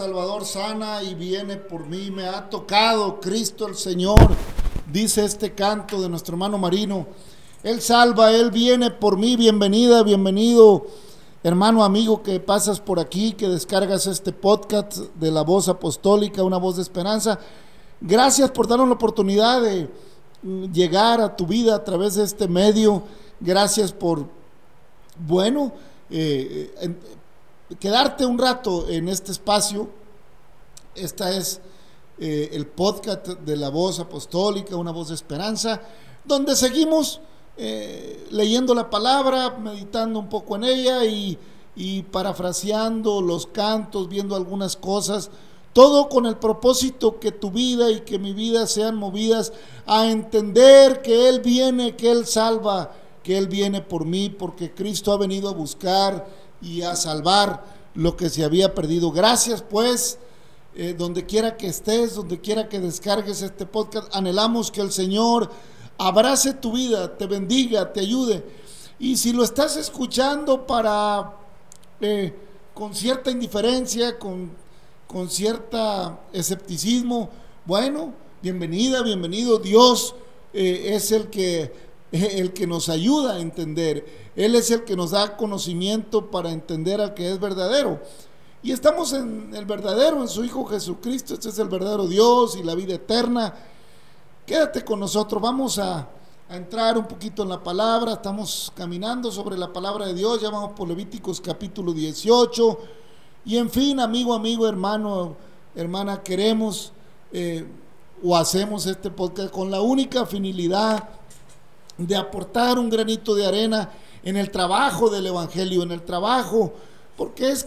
Salvador sana y viene por mí. Me ha tocado Cristo el Señor, dice este canto de nuestro hermano Marino. Él salva, Él viene por mí. Bienvenida, bienvenido, hermano amigo que pasas por aquí, que descargas este podcast de la voz apostólica, una voz de esperanza. Gracias por darnos la oportunidad de mm, llegar a tu vida a través de este medio. Gracias por, bueno, eh, eh, quedarte un rato en este espacio. Esta es eh, el podcast de la voz apostólica, una voz de esperanza, donde seguimos eh, leyendo la palabra, meditando un poco en ella y, y parafraseando los cantos, viendo algunas cosas. Todo con el propósito que tu vida y que mi vida sean movidas a entender que Él viene, que Él salva, que Él viene por mí, porque Cristo ha venido a buscar y a salvar lo que se había perdido. Gracias pues, eh, donde quiera que estés, donde quiera que descargues este podcast, anhelamos que el Señor abrace tu vida, te bendiga, te ayude. Y si lo estás escuchando para eh, con cierta indiferencia, con, con cierta escepticismo. Bueno, bienvenida, bienvenido. Dios eh, es el que, el que nos ayuda a entender. Él es el que nos da conocimiento para entender al que es verdadero. Y estamos en el verdadero, en su Hijo Jesucristo. Este es el verdadero Dios y la vida eterna. Quédate con nosotros. Vamos a, entrar un poquito en la palabra. Estamos caminando sobre la palabra de Dios. Ya vamos por Levíticos capítulo 18. Y en fin, amigo, amigo, hermano, hermana, queremos eh, o hacemos este podcast con la única finalidad de aportar un granito de arena en el trabajo del Evangelio, en el trabajo, porque es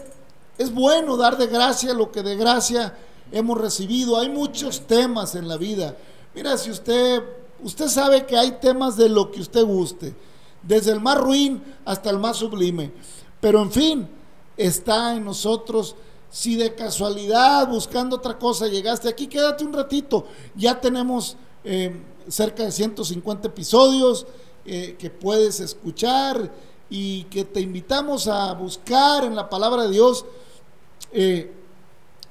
es bueno dar de gracia lo que de gracia hemos recibido. Hay muchos temas en la vida. Mira, si usted, usted sabe que hay temas de lo que usted guste, desde el más ruin hasta el más sublime. Pero en fin, está en nosotros. Si de casualidad, buscando otra cosa, llegaste aquí, quédate un ratito. Ya tenemos eh, cerca de 150 episodios eh, que puedes escuchar y que te invitamos a buscar en la palabra de Dios eh,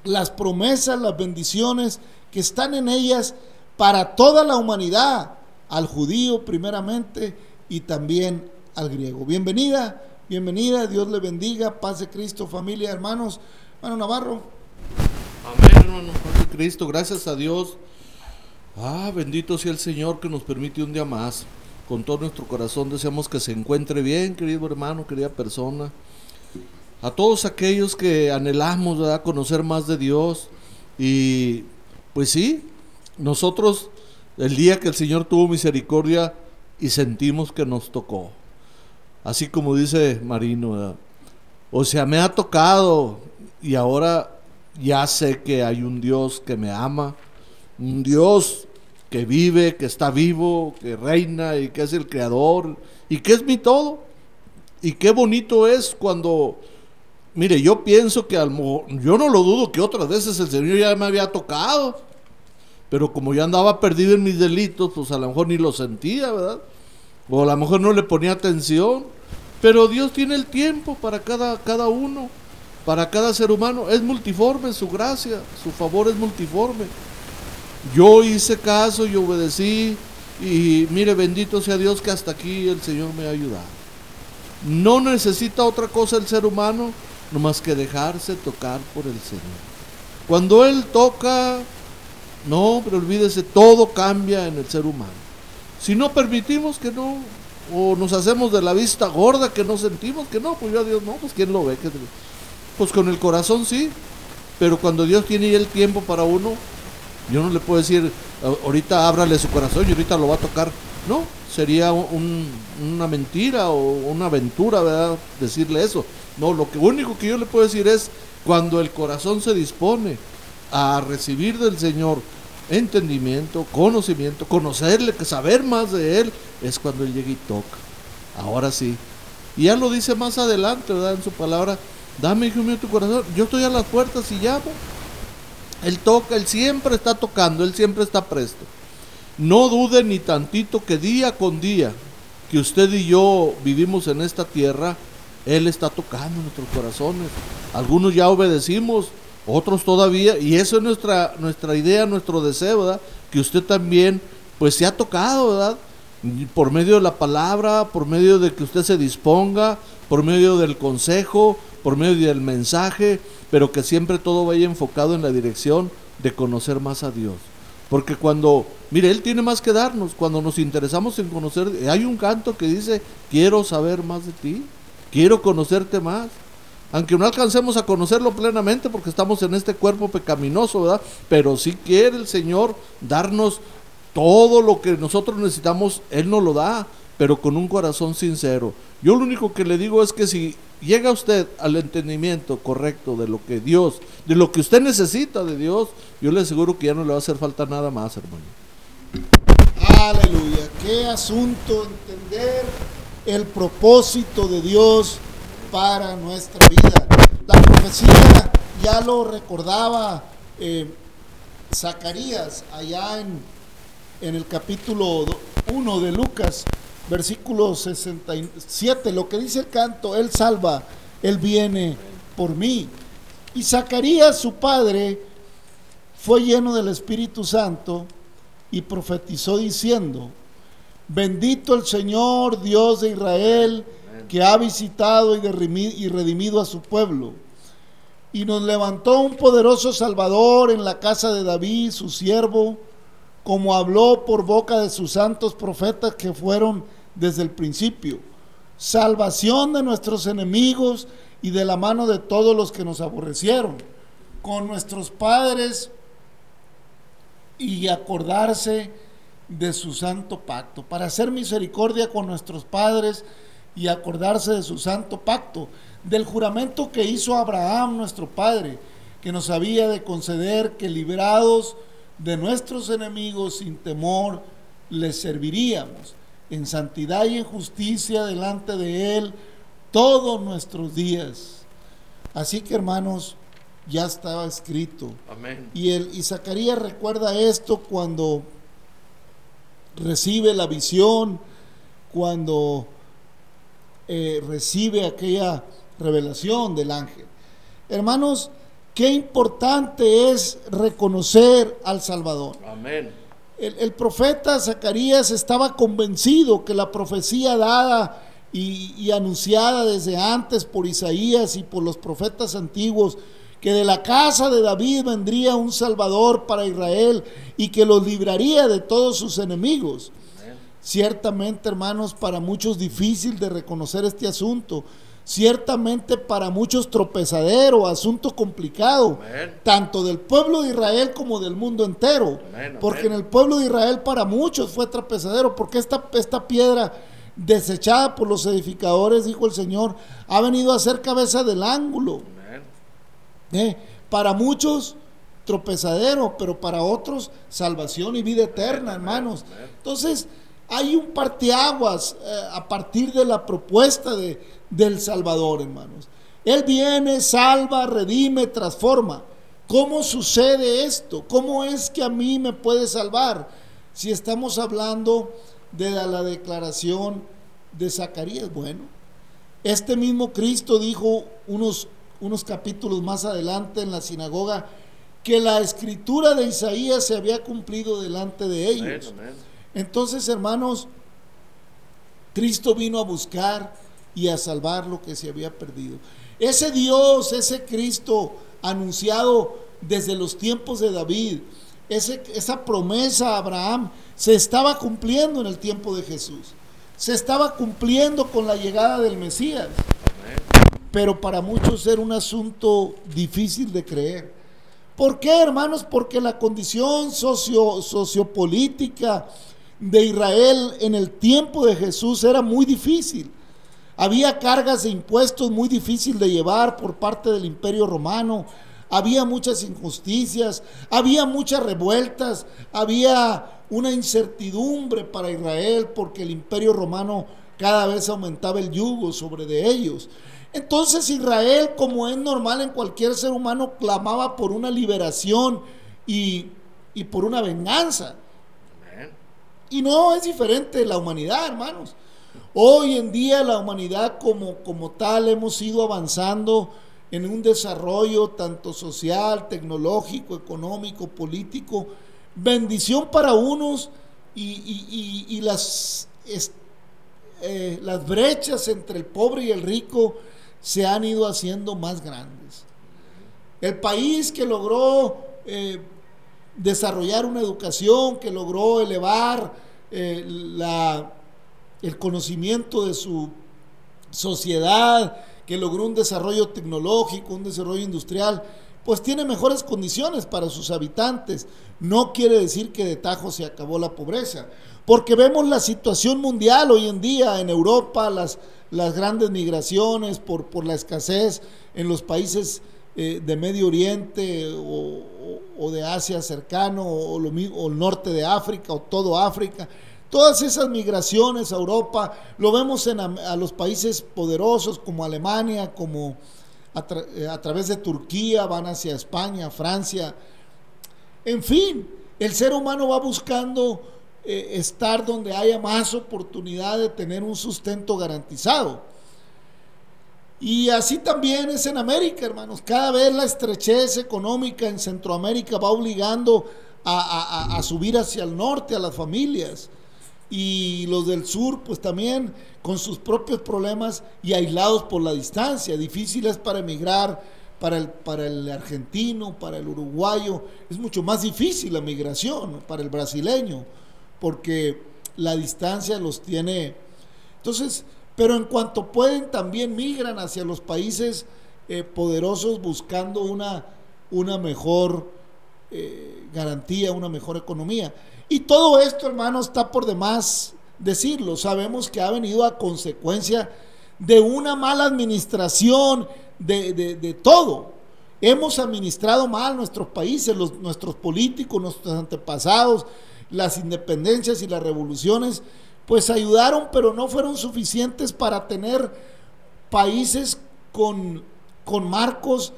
las promesas, las bendiciones que están en ellas para toda la humanidad, al judío primeramente y también al griego. Bienvenida, bienvenida, Dios le bendiga, paz de Cristo, familia, hermanos. Hermano Navarro. Amén, hermano, paz Cristo, gracias a Dios. Ah, bendito sea el Señor que nos permite un día más. Con todo nuestro corazón deseamos que se encuentre bien, querido hermano, querida persona a todos aquellos que anhelamos conocer más de Dios. Y pues sí, nosotros el día que el Señor tuvo misericordia y sentimos que nos tocó. Así como dice Marino, o sea, me ha tocado y ahora ya sé que hay un Dios que me ama, un Dios que vive, que está vivo, que reina y que es el creador y que es mi todo. Y qué bonito es cuando Mire, yo pienso que al yo no lo dudo que otras veces el Señor ya me había tocado, pero como yo andaba perdido en mis delitos, pues a lo mejor ni lo sentía, ¿verdad? O a lo mejor no le ponía atención, pero Dios tiene el tiempo para cada, cada uno, para cada ser humano, es multiforme su gracia, su favor es multiforme. Yo hice caso y obedecí y mire, bendito sea Dios que hasta aquí el Señor me ha ayudado. No necesita otra cosa el ser humano no más que dejarse tocar por el Señor. Cuando Él toca, no, pero olvídese, todo cambia en el ser humano. Si no permitimos que no, o nos hacemos de la vista gorda que no sentimos que no, pues yo a Dios no, pues ¿quién lo ve? Pues con el corazón sí, pero cuando Dios tiene el tiempo para uno, yo no le puedo decir, ahorita ábrale su corazón y ahorita lo va a tocar. No, sería una mentira o una aventura. Decirle eso. No, lo que único que yo le puedo decir es cuando el corazón se dispone a recibir del Señor entendimiento, conocimiento, conocerle, que saber más de Él, es cuando Él llega y toca. Ahora sí. Y ya lo dice más adelante, ¿verdad? En su palabra, dame, hijo mío, tu corazón. Yo estoy a las puertas y llamo. Él toca, Él siempre está tocando, Él siempre está presto. No dude ni tantito que día con día que usted y yo vivimos en esta tierra, él está tocando nuestros corazones. Algunos ya obedecimos, otros todavía, y eso es nuestra, nuestra idea, nuestro deseo, ¿verdad? Que usted también, pues se ha tocado, ¿verdad? Por medio de la palabra, por medio de que usted se disponga, por medio del consejo, por medio del mensaje, pero que siempre todo vaya enfocado en la dirección de conocer más a Dios. Porque cuando, mire, Él tiene más que darnos, cuando nos interesamos en conocer, hay un canto que dice, quiero saber más de ti. Quiero conocerte más. Aunque no alcancemos a conocerlo plenamente porque estamos en este cuerpo pecaminoso, ¿verdad? Pero si quiere el Señor darnos todo lo que nosotros necesitamos, Él nos lo da, pero con un corazón sincero. Yo lo único que le digo es que si llega usted al entendimiento correcto de lo que Dios, de lo que usted necesita de Dios, yo le aseguro que ya no le va a hacer falta nada más, hermano. Aleluya, qué asunto entender el propósito de Dios para nuestra vida. La profecía ya lo recordaba eh, Zacarías allá en, en el capítulo 1 de Lucas, versículo 67, lo que dice el canto, Él salva, Él viene por mí. Y Zacarías, su padre, fue lleno del Espíritu Santo y profetizó diciendo, bendito el Señor Dios de Israel, que ha visitado y, redimido a su pueblo. Y nos levantó un poderoso Salvador en la casa de David, su siervo, como habló por boca de sus santos profetas que fueron desde el principio. Salvación de nuestros enemigos y de la mano de todos los que nos aborrecieron. Con nuestros padres y acordarse de su santo pacto, para hacer misericordia con nuestros padres y acordarse de su santo pacto, del juramento que hizo Abraham nuestro padre, que nos había de conceder que librados de nuestros enemigos sin temor les serviríamos en santidad y en justicia delante de él todos nuestros días. Así que hermanos, ya estaba escrito. Amén. Y, el, y Zacarías recuerda esto cuando recibe la visión, cuando eh, recibe aquella revelación del ángel. Hermanos, qué importante es reconocer al Salvador. Amén. El, el profeta Zacarías estaba convencido que la profecía dada y, y anunciada desde antes por Isaías y por los profetas antiguos, que de la casa de David vendría un Salvador para Israel y que los libraría de todos sus enemigos. Ciertamente, hermanos, para muchos difícil de reconocer este asunto. Ciertamente para muchos tropezadero, asunto complicado, Amén. tanto del pueblo de Israel como del mundo entero. Amén, Porque en el pueblo de Israel para muchos fue tropezadero, porque esta, esta piedra desechada por los edificadores, dijo el Señor, ha venido a ser cabeza del ángulo. ¿Eh? Para muchos tropezadero, pero para otros salvación y vida eterna, hermanos. Entonces, hay un parteaguas eh, a partir de la propuesta de, del Salvador, hermanos. Él viene, salva, redime, transforma. ¿Cómo sucede esto? ¿Cómo es que a mí me puede salvar? Si estamos hablando de la declaración de Zacarías, bueno, este mismo Cristo dijo unos, unos capítulos más adelante en la sinagoga que la escritura de Isaías se había cumplido delante de ellos. Entonces, hermanos, Cristo vino a buscar y a salvar lo que se había perdido. Ese Dios, ese Cristo anunciado desde los tiempos de David, ese- esa promesa a Abraham se estaba cumpliendo en el tiempo de Jesús. Se estaba cumpliendo con la llegada del Mesías Amén. Pero para muchos era un asunto difícil de creer. ¿Por qué, hermanos? Porque la condición socio, sociopolítica de Israel en el tiempo de Jesús era muy difícil. Había cargas de impuestos muy difícil de llevar por parte del imperio romano. Había muchas injusticias, había muchas revueltas, había una incertidumbre para Israel porque el imperio romano cada vez aumentaba el yugo sobre de ellos. Entonces Israel, como es normal en cualquier ser humano, clamaba por una liberación y, y por una venganza. Y no es diferente la humanidad, hermanos. Hoy en día la humanidad como, como tal hemos ido avanzando en un desarrollo tanto social, tecnológico, económico, político. Bendición para unos y, y- y- y las, es- eh, las brechas entre el pobre y el rico se han ido haciendo más grandes. El país que logró eh, desarrollar una educación, que logró elevar eh, la, el conocimiento de su sociedad, que logró un desarrollo tecnológico, un desarrollo industrial, pues tiene mejores condiciones para sus habitantes. No quiere decir que de tajo se acabó la pobreza, porque vemos la situación mundial hoy en día en Europa, las, las grandes migraciones por, por la escasez en los países eh, de Medio Oriente o, de Asia cercano o, el norte de África o todo África. Todas esas migraciones a Europa lo vemos en a, los países poderosos como Alemania, como eh, a través de Turquía van hacia España, Francia. En fin, el ser humano va buscando eh, estar donde haya más oportunidad de tener un sustento garantizado. Y así también es en América, hermanos. Cada vez la estrechez económica en Centroamérica va obligando a subir hacia el norte a las familias. Y los del sur, pues también con sus propios problemas y aislados por la distancia. Difíciles para emigrar, para el, para el argentino, para el uruguayo. Es mucho más difícil la migración para el brasileño, porque la distancia los tiene. Entonces, pero en cuanto pueden, también migran hacia los países eh, poderosos buscando una, una mejor eh, garantía, una mejor economía. Y todo esto, hermano, está por demás decirlo. Sabemos que ha venido a consecuencia de una mala administración de, de- todo. Hemos administrado mal nuestros países, los- nuestros políticos, nuestros antepasados, las independencias y las revoluciones, pues ayudaron, pero no fueron suficientes para tener países con, con marcos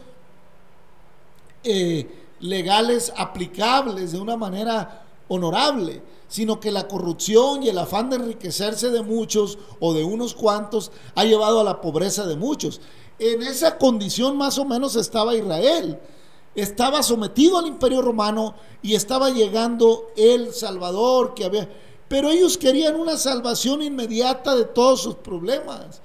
eh, legales aplicables de una manera honorable, sino que la corrupción y el afán de enriquecerse de muchos o de unos cuantos ha llevado a la pobreza de muchos. En esa condición más o menos estaba Israel. Estaba sometido al imperio romano y estaba llegando el Salvador que había... Pero ellos querían una salvación inmediata de todos sus problemas.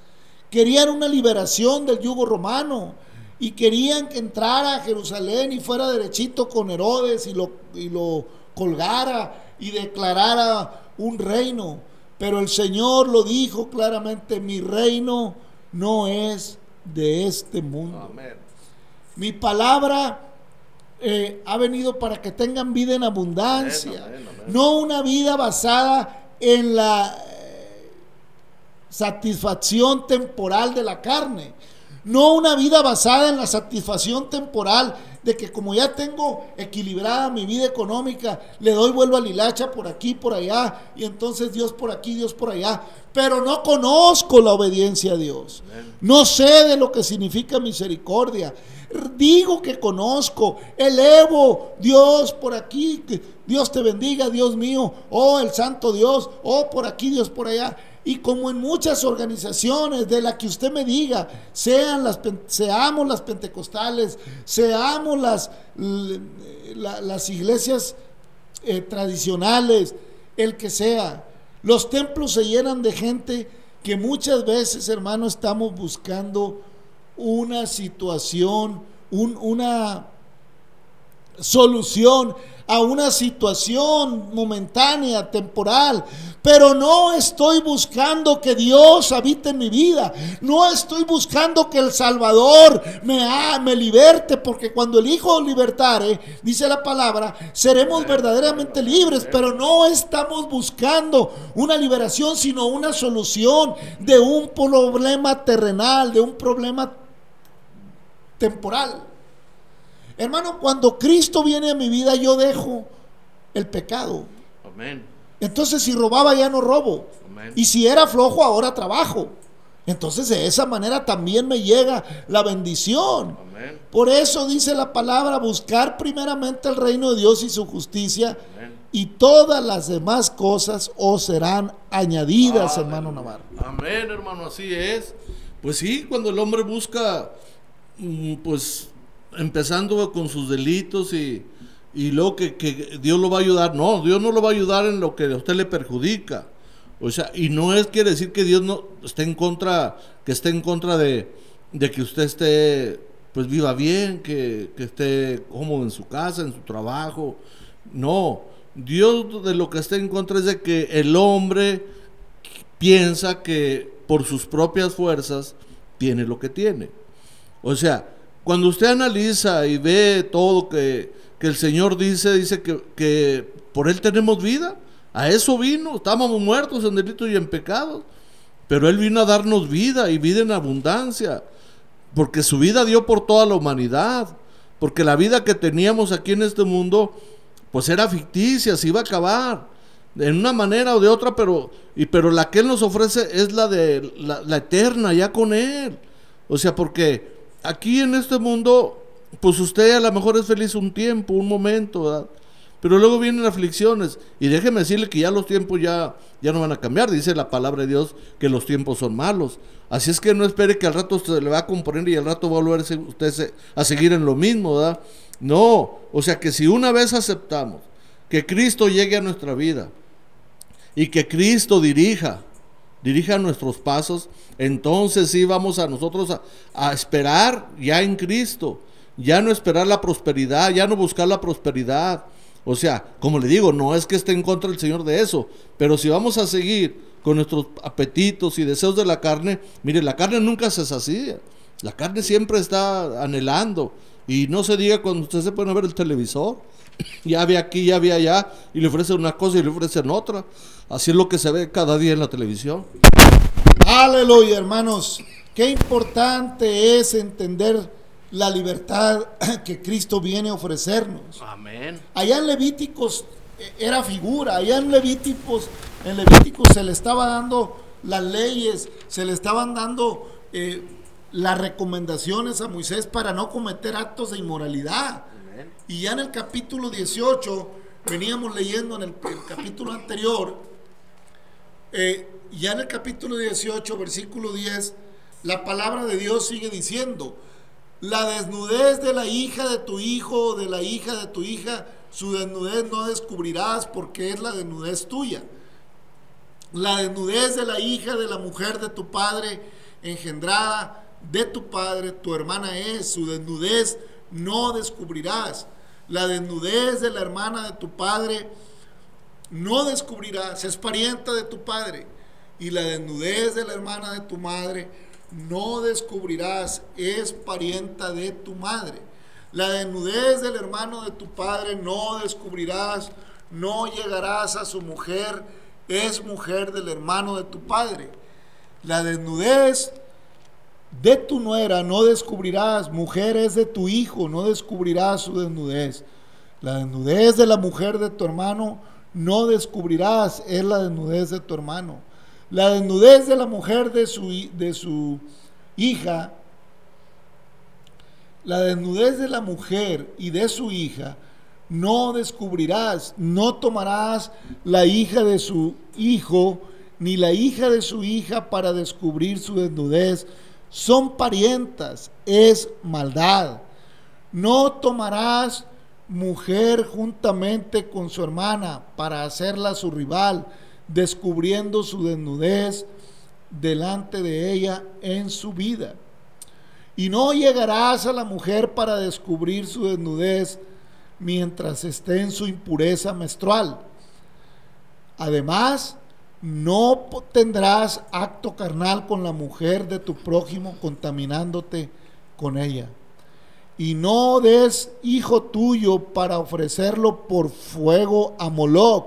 Querían una liberación del yugo romano y querían que entrara a Jerusalén y fuera derechito con Herodes y lo, y lo colgara y declarara un reino. Pero el Señor lo dijo claramente, mi reino no es de este mundo. Amén. Mi palabra eh, ha venido para que tengan vida en abundancia, Amén, amén, amén. no una vida basada en la eh, satisfacción temporal de la carne, no una vida basada en la satisfacción temporal de que como ya tengo equilibrada mi vida económica, le doy vuelvo a lilacha por aquí, por allá, y entonces Dios por aquí, Dios por allá, pero no conozco la obediencia a Dios, no sé de lo que significa misericordia, digo que conozco, elevo Dios por aquí, Dios te bendiga, Dios mío, oh el santo Dios, oh por aquí, Dios por allá. Y como en muchas organizaciones de la que usted me diga, sean las, seamos las pentecostales, seamos las, las iglesias eh, tradicionales, el que sea, los templos se llenan de gente que muchas veces, hermano, estamos buscando una situación, un- una solución a una situación momentánea, temporal, pero no estoy buscando que Dios habite en mi vida, no estoy buscando que el Salvador me, ha- me liberte, porque cuando el Hijo libertare, dice la palabra, seremos verdaderamente libres, pero no estamos buscando una liberación, sino una solución de un problema terrenal, de un problema temporal. Hermano, cuando Cristo viene a mi vida, yo dejo el pecado. Amén. Entonces, si robaba, ya no robo. Amén. Y si era flojo, ahora trabajo. Entonces, de esa manera también me llega la bendición. Amén. Por eso dice la palabra, buscar primeramente el reino de Dios y su justicia, Amén. y todas las demás cosas os serán añadidas, hermano Navarro. Amén, hermano, así es. Pues sí, cuando el hombre busca, mm, pues, empezando con sus delitos y, y luego que, que Dios lo va a ayudar. No, Dios no lo va a ayudar en lo que a usted le perjudica. O sea, y no es quiere decir que Dios no esté en contra, que esté en contra de, de que usted esté, pues viva bien, que, que esté cómodo en su casa, en su trabajo. No, Dios de lo que está en contra es de que el hombre piensa que por sus propias fuerzas tiene lo que tiene. O sea, cuando usted analiza y ve todo que, que el Señor dice, dice que, que por Él tenemos vida. A eso vino, estábamos muertos en delitos y en pecados. Pero Él vino a darnos vida y vida en abundancia. Porque su vida dio por toda la humanidad. Porque la vida que teníamos aquí en este mundo, pues era ficticia, se iba a acabar. En una manera o de otra, pero, y, pero la que Él nos ofrece es la de la, la eterna, ya con Él. O sea, porque aquí en este mundo, pues usted a lo mejor es feliz un tiempo, un momento, ¿verdad? Pero luego vienen aflicciones. Y déjeme decirle que ya los tiempos ya, ya no van a cambiar. Dice la palabra de Dios que los tiempos son malos. Así es que no espere que al rato se le va a componer y al rato va a volver usted a seguir en lo mismo, ¿verdad? No, o sea que si una vez aceptamos que Cristo llegue a nuestra vida y que Cristo dirija, dirija nuestros pasos, entonces sí vamos a nosotros a, esperar ya en Cristo, ya no esperar la prosperidad, ya no buscar la prosperidad. O sea, como le digo, no es que esté en contra del Señor de eso, pero si vamos a seguir con nuestros apetitos y deseos de la carne, mire, la carne nunca se sacia, la carne siempre está anhelando. Y no se diga cuando usted se pone a ver el televisor, ya ve aquí, ya ve allá, y le ofrecen una cosa y le ofrecen otra. Así es lo que se ve cada día en la televisión. Aleluya, hermanos. Qué importante es entender la libertad que Cristo viene a ofrecernos. Amén. Allá en Levíticos eh, era figura, allá en Levíticos, en Levíticos se le estaba dando las leyes, se le estaban dando eh, las recomendaciones a Moisés para no cometer actos de inmoralidad. Y ya en el capítulo 18, veníamos leyendo en el, capítulo anterior, eh, ya en el capítulo 18, versículo 10, la palabra de Dios sigue diciendo, la desnudez de la hija de tu hijo de la hija de tu hija, su desnudez no descubrirás porque es la desnudez tuya. La desnudez de la hija de la mujer de tu padre engendrada de tu padre, tu hermana es, su desnudez no descubrirás. La desnudez de la hermana de tu padre no descubrirás, es parienta de tu padre. Y la desnudez de la hermana de tu madre no descubrirás, es parienta de tu madre. La desnudez del hermano de tu padre no descubrirás, no llegarás a su mujer, es mujer del hermano de tu padre. La desnudez de tu nuera no descubrirás, mujer es de tu hijo, no descubrirás su desnudez. La desnudez de la mujer de tu hermano no descubrirás, es la desnudez de tu hermano. La desnudez de la mujer de su, de su hija, la desnudez de la mujer y de su hija, no descubrirás, no tomarás la hija de su hijo, ni la hija de su hija para descubrir su desnudez. Son parientas, es maldad. No tomarás mujer juntamente con su hermana para hacerla su rival, descubriendo su desnudez delante de ella en su vida. Y no llegarás a la mujer para descubrir su desnudez mientras esté en su impureza menstrual. Además, no tendrás acto carnal con la mujer de tu prójimo contaminándote con ella y no des hijo tuyo para ofrecerlo por fuego a Moloch.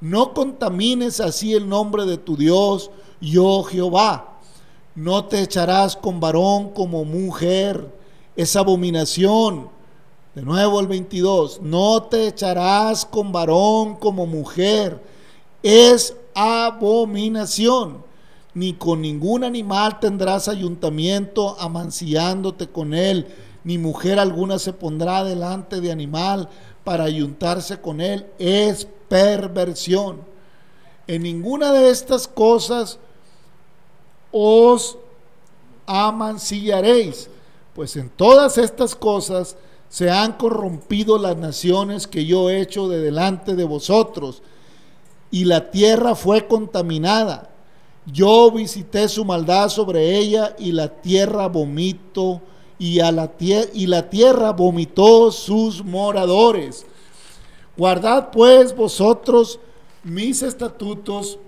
No contamines así el nombre de tu Dios, yo Jehová. No te echarás con varón como mujer, es abominación. De nuevo el 22, no te echarás con varón como mujer, es abominación. Ni con ningún animal tendrás ayuntamiento amancillándote con él ni mujer alguna se pondrá delante de animal para ayuntarse con él, es perversión. En ninguna de estas cosas os amancillaréis, pues en todas estas cosas se han corrompido las naciones que yo he hecho de delante de vosotros, y la tierra fue contaminada. Yo visité su maldad sobre ella, y la tierra vomito y, a la y la tierra vomitó sus moradores. Guardad pues vosotros mis estatutos,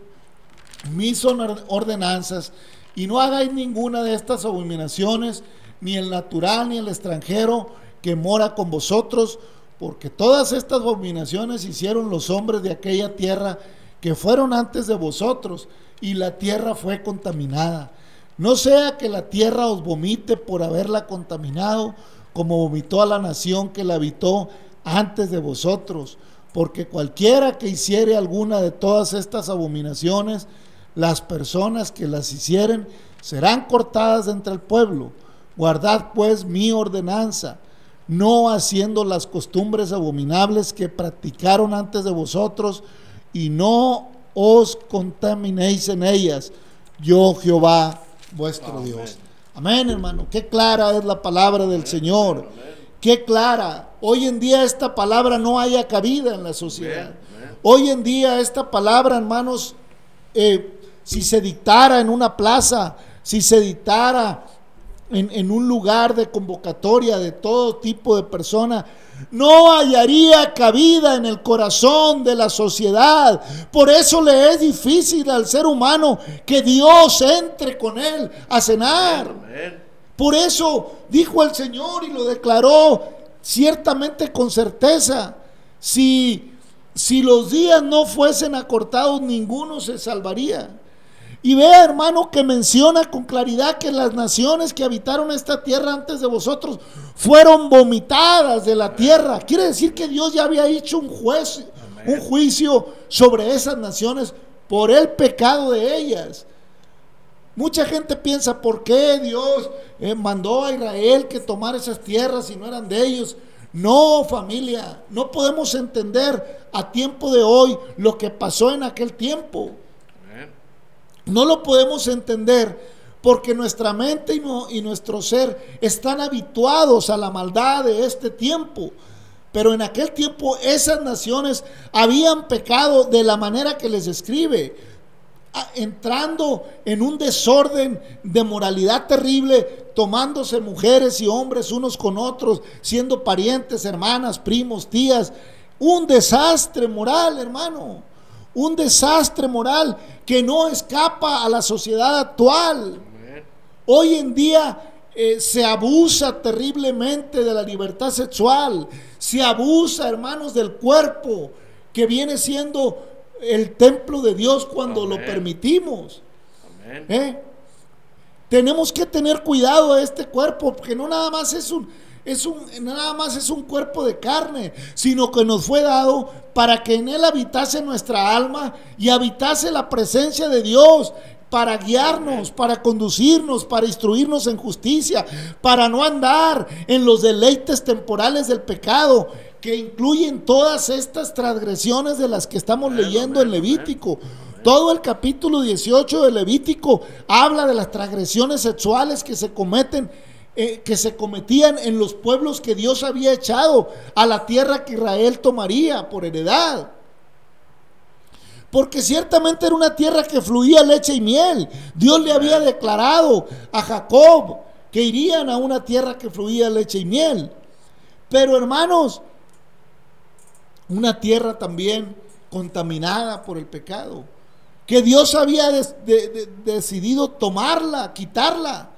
mis ordenanzas, y no hagáis ninguna de estas abominaciones, ni el natural ni el extranjero que mora con vosotros, porque todas estas abominaciones hicieron los hombres de aquella tierra que fueron antes de vosotros, y la tierra fue contaminada. No sea que la tierra os vomite por haberla contaminado, como vomitó a la nación que la habitó antes de vosotros, porque cualquiera que hiciere alguna de todas estas abominaciones, las personas que las hicieren serán cortadas entre el pueblo. Guardad pues mi ordenanza. No haciendo las costumbres abominables que practicaron antes de vosotros, y no os contaminéis en ellas. Yo Jehová vuestro Amén. Dios. Amén, hermano. Qué clara es la palabra del Señor. Qué clara. Hoy en día esta palabra no haya cabida en la sociedad. Hoy en día esta palabra, hermanos, eh, si se dictara en una plaza, si se dictara en, en un lugar de convocatoria de todo tipo de personas, no hallaría cabida en el corazón de la sociedad. Por eso le es difícil al ser humano que Dios entre con él a cenar. Por eso dijo el Señor y lo declaró ciertamente con certeza. Si, si los días no fuesen acortados, ninguno se salvaría. Y vea, hermano, que menciona con claridad que las naciones que habitaron esta tierra antes de vosotros fueron vomitadas de la tierra. Quiere decir que Dios ya había hecho un, juez, un juicio sobre esas naciones por el pecado de ellas. Mucha gente piensa, ¿por qué Dios eh, mandó a Israel que tomara esas tierras si no eran de ellos? No, familia, no podemos entender a tiempo de hoy lo que pasó en aquel tiempo. No lo podemos entender porque nuestra mente y, nuestro ser están habituados a la maldad de este tiempo. Pero en aquel tiempo esas naciones habían pecado de la manera que les escribe, entrando en un desorden de moralidad terrible, tomándose mujeres y hombres unos con otros, siendo parientes, hermanas, primos, tías. Un desastre moral, hermano. Un desastre moral que no escapa a la sociedad actual. Hoy en día eh, se abusa terriblemente de la libertad sexual, se abusa, hermanos, del cuerpo, que viene siendo el templo de Dios cuando lo permitimos. Amén. ¿eh? Tenemos que tener cuidado de este cuerpo, porque no nada más es un, es un, nada más es un cuerpo de carne, sino que nos fue dado para que en él habitase nuestra alma y habitase la presencia de Dios para guiarnos, para conducirnos, para instruirnos en justicia, para no andar en los deleites temporales del pecado, que incluyen todas estas transgresiones de las que estamos leyendo en Levítico. Todo el capítulo 18 de Levítico habla de las transgresiones sexuales que se cometen, eh, que se cometían en los pueblos que Dios había echado a la tierra que Israel tomaría por heredad. Porque ciertamente era una tierra que fluía leche y miel. Dios le había declarado a Jacob que irían a una tierra que fluía leche y miel. Pero hermanos, una tierra también contaminada por el pecado, que Dios había des- de- de- decidido tomarla, quitarla,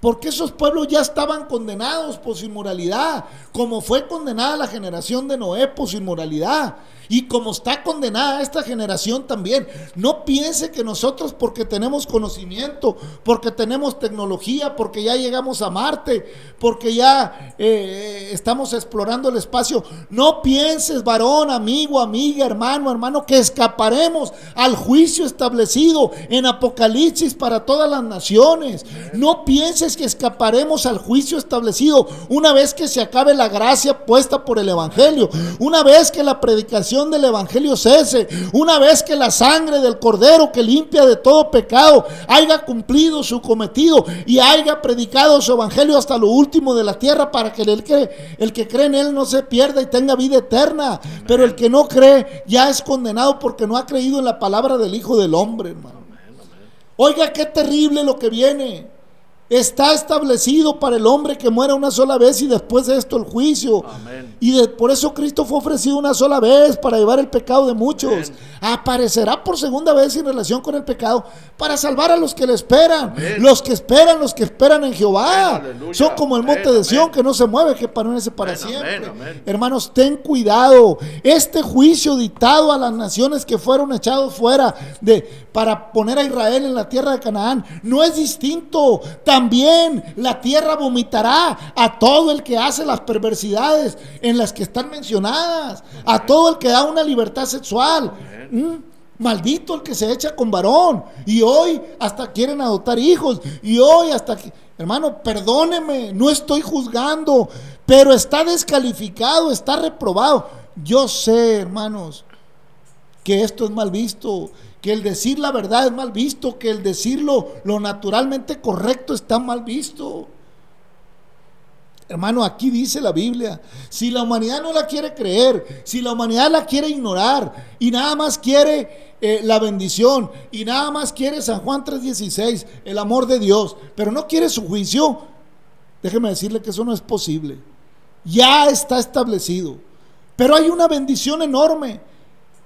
porque esos pueblos ya estaban condenados por su inmoralidad, como fue condenada la generación de Noé por su inmoralidad. Y como está condenada esta generación también, no piense que nosotros porque tenemos conocimiento, porque tenemos tecnología, porque ya llegamos a Marte, porque ya eh, estamos explorando el espacio, no pienses, varón, amigo, amiga, hermano, hermano, que escaparemos al juicio establecido en Apocalipsis para todas las naciones. No pienses que escaparemos al juicio establecido una vez que se acabe la gracia puesta por el Evangelio, una vez que la predicación del Evangelio cese, una vez que la sangre del Cordero que limpia de todo pecado haya cumplido su cometido y haya predicado su Evangelio hasta lo último de la tierra para que el que, el que cree en Él no se pierda y tenga vida eterna. Pero el que no cree ya es condenado porque no ha creído en la palabra del Hijo del Hombre, hermano. Oiga, qué terrible lo que viene. Está establecido para el hombre que muera una sola vez y después de esto el juicio. Amén. Y de- por eso Cristo fue ofrecido una sola vez para llevar el pecado de muchos. Amén. Aparecerá por segunda vez en relación con el pecado para salvar a los que le esperan. Amén. Los que esperan, los que esperan en Jehová. Son como el monte de Sión que no se mueve, que permanece para siempre. Hermanos, ten cuidado. Este juicio dictado a las naciones que fueron echados fuera de para poner a Israel en la tierra de Canaán no es distinto. También la tierra vomitará a todo el que hace las perversidades en las que están mencionadas, a todo el que da una libertad sexual. ¿Mm? Maldito el que se echa con varón. Y hoy hasta quieren adoptar hijos. Y hoy hasta que- Hermano, perdóneme, no estoy juzgando, pero está descalificado, está reprobado. Yo sé, hermanos, que esto es mal visto, que el decir la verdad es mal visto, que el decirlo lo naturalmente correcto está mal visto. Hermano, aquí dice la Biblia, si la humanidad no la quiere creer, si la humanidad la quiere ignorar y nada más quiere eh, la bendición y nada más quiere San Juan 3:16, el amor de Dios, pero no quiere su juicio, déjeme decirle que eso no es posible. Ya está establecido. Pero hay una bendición enorme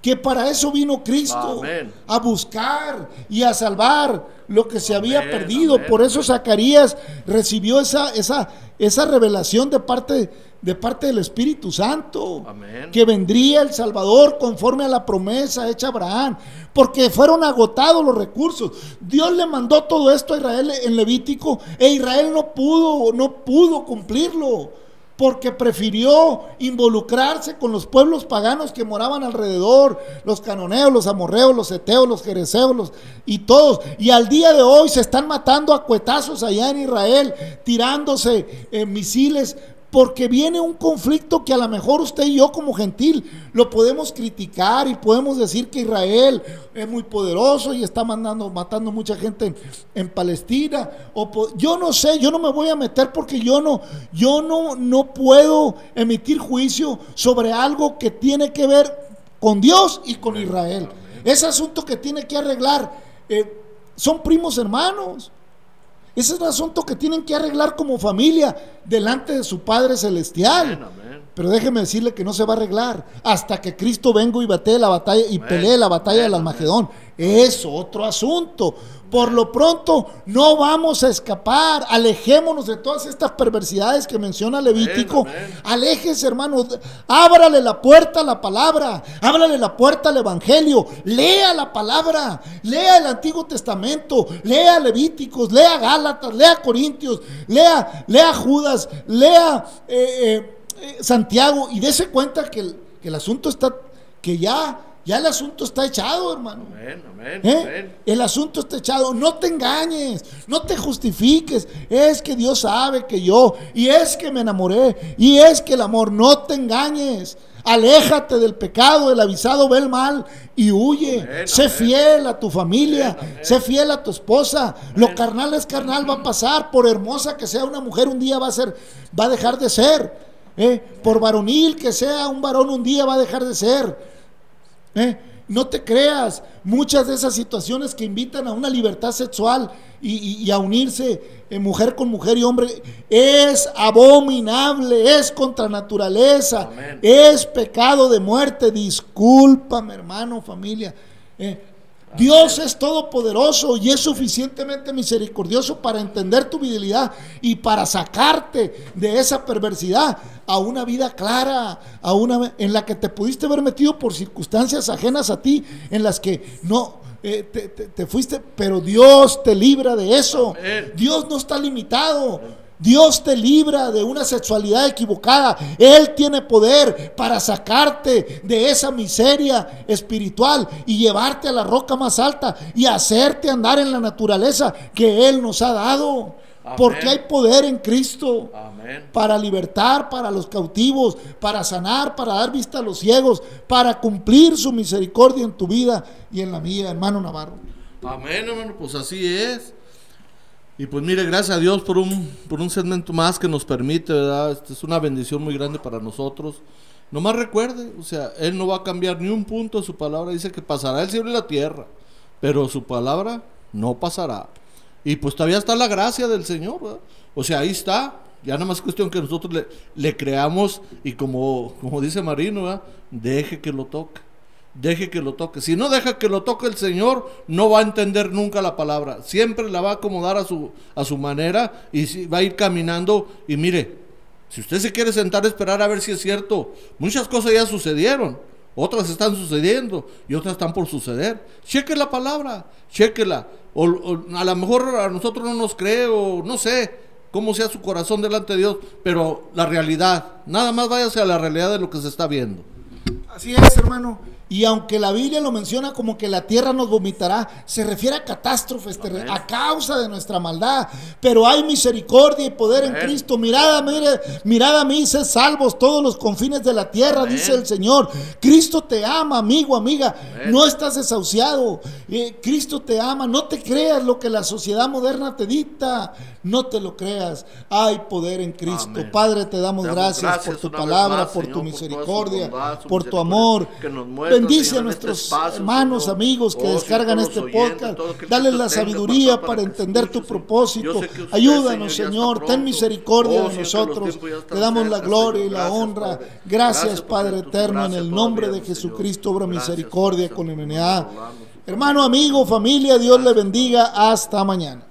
que para eso vino Cristo, Amén. a buscar y a salvar lo que se había perdido. amén, Por eso. Zacarías recibió esa, esa, esa revelación de parte, de parte del Espíritu Santo, Amén. que vendría el Salvador conforme a la promesa hecha a Abraham, porque fueron agotados los recursos. Dios le mandó todo esto a Israel en Levítico e Israel no pudo, no pudo cumplirlo porque prefirió involucrarse con los pueblos paganos que moraban alrededor, los canoneos, los amorreos, los eteos, los jereceos, los- y todos. Y al día de hoy se están matando a cuetazos allá en Israel, tirándose eh, misiles, porque viene un conflicto que a lo mejor usted y yo como gentil lo podemos criticar y podemos decir que Israel es muy poderoso y está mandando, matando mucha gente en, en Palestina. O yo no sé, yo no me voy a meter porque yo no, yo no, no puedo emitir juicio sobre algo que tiene que ver con Dios y con Israel. Ese asunto que tiene que arreglar eh, son primos hermanos. Ese es un asunto que tienen que arreglar como familia delante de su Padre Celestial. Pero déjeme decirle que no se va a arreglar hasta que Cristo venga y batee la batalla y pelee la batalla del Almagedón. Es otro asunto. Por lo pronto, no vamos a escapar. Alejémonos de todas estas perversidades que menciona Levítico. amén. Aléjese, hermano. Ábrale la puerta a la palabra. Ábrale la puerta al Evangelio. Lea la palabra. Lea el Antiguo Testamento. Lea Levíticos. Lea Gálatas. Lea Corintios. Lea, lea Judas. Lea eh, eh, eh, Santiago. Y dése cuenta que el, que el asunto está, que ya, ya el asunto está echado, hermano. Amén, amén, ¿Eh? amén. El asunto está echado. No te engañes, no te justifiques. Es que Dios sabe que yo, y es que me enamoré, y es que el amor, no te engañes. Aléjate del pecado, el avisado ve el mal y huye. Amén, sé amén. fiel a tu familia, Amén, sé fiel a tu esposa. Lo carnal es carnal, va a pasar. Por hermosa que sea una mujer, un día va a ser, va a dejar de ser. ¿Eh? Por varonil que sea un varón, un día va a dejar de ser. ¿Eh? No te creas, muchas de esas situaciones que invitan a una libertad sexual y, y- y a unirse eh, mujer con mujer y hombre es abominable, es contra naturaleza, Amén. es pecado de muerte. Discúlpame, hermano, familia. Eh, Dios es todopoderoso y es suficientemente misericordioso para entender tu fidelidad y para sacarte de esa perversidad a una vida clara, a una en la que te pudiste haber metido por circunstancias ajenas a ti, en las que no eh, te, te- te fuiste, pero Dios te libra de eso. Dios no está limitado. Dios te libra de una sexualidad equivocada. Él tiene poder para sacarte de esa miseria espiritual y llevarte a la roca más alta y hacerte andar en la naturaleza que Él nos ha dado. Amén. Porque hay poder en Cristo Amén. para libertar para los cautivos, para sanar, para dar vista a los ciegos, para cumplir su misericordia en tu vida y en la mía, hermano Navarro. Amén, hermano, pues así es. Y pues mire, gracias a Dios por un, por un segmento más que nos permite, ¿verdad? Este es una bendición muy grande para nosotros. Nomás recuerde, o sea, Él no va a cambiar ni un punto de su palabra. Dice que pasará el cielo y la tierra, pero su palabra no pasará. Y pues todavía está la gracia del Señor, ¿verdad? O sea, ahí está. Ya nada más es cuestión que nosotros le, le creamos y como, como dice Marino, ¿verdad? Deje que lo toque. Deje que lo toque. Si no deja que lo toque el Señor, no va a entender nunca la palabra. Siempre la va a acomodar a su, a su manera y va a ir caminando. Y mire, si usted se quiere sentar a esperar a ver si es cierto, muchas cosas ya sucedieron. Otras están sucediendo y otras están por suceder. Cheque la palabra, chequela. O, o a lo mejor a nosotros no nos cree o no sé cómo sea su corazón delante de Dios, pero la realidad, nada más váyase a la realidad de lo que se está viendo. Así es, hermano. Y aunque la Biblia lo menciona como que la tierra nos vomitará, se refiere a catástrofes, terren- a causa de nuestra maldad. Pero hay misericordia y poder en. Cristo. Mirad, mire, mirad a mí, sed salvos todos los confines de la tierra, dice el Señor. Cristo te ama, amigo, amiga. No estás desahuciado. Eh, Cristo te ama. No te creas lo que la sociedad moderna te dicta. No te lo creas. Hay poder en Cristo. Amén. Padre, te damos, gracias, gracias por tu palabra, más, por Señor, tu por misericordia, bondad, por tu amor. que nos Bendice a este nuestros espacio, hermanos, amigos que Oh, descargan este podcast. Dale la sabiduría para entender tu propósito. Ayúdanos, Señor. Ten misericordia Oh, de los nosotros. Te damos la gloria y la honra. Gracias, Padre eterno, en el nombre de. Jesucristo, obra misericordia con rogamos. Hermano, amigo, familia, Dios le bendiga. Hasta mañana.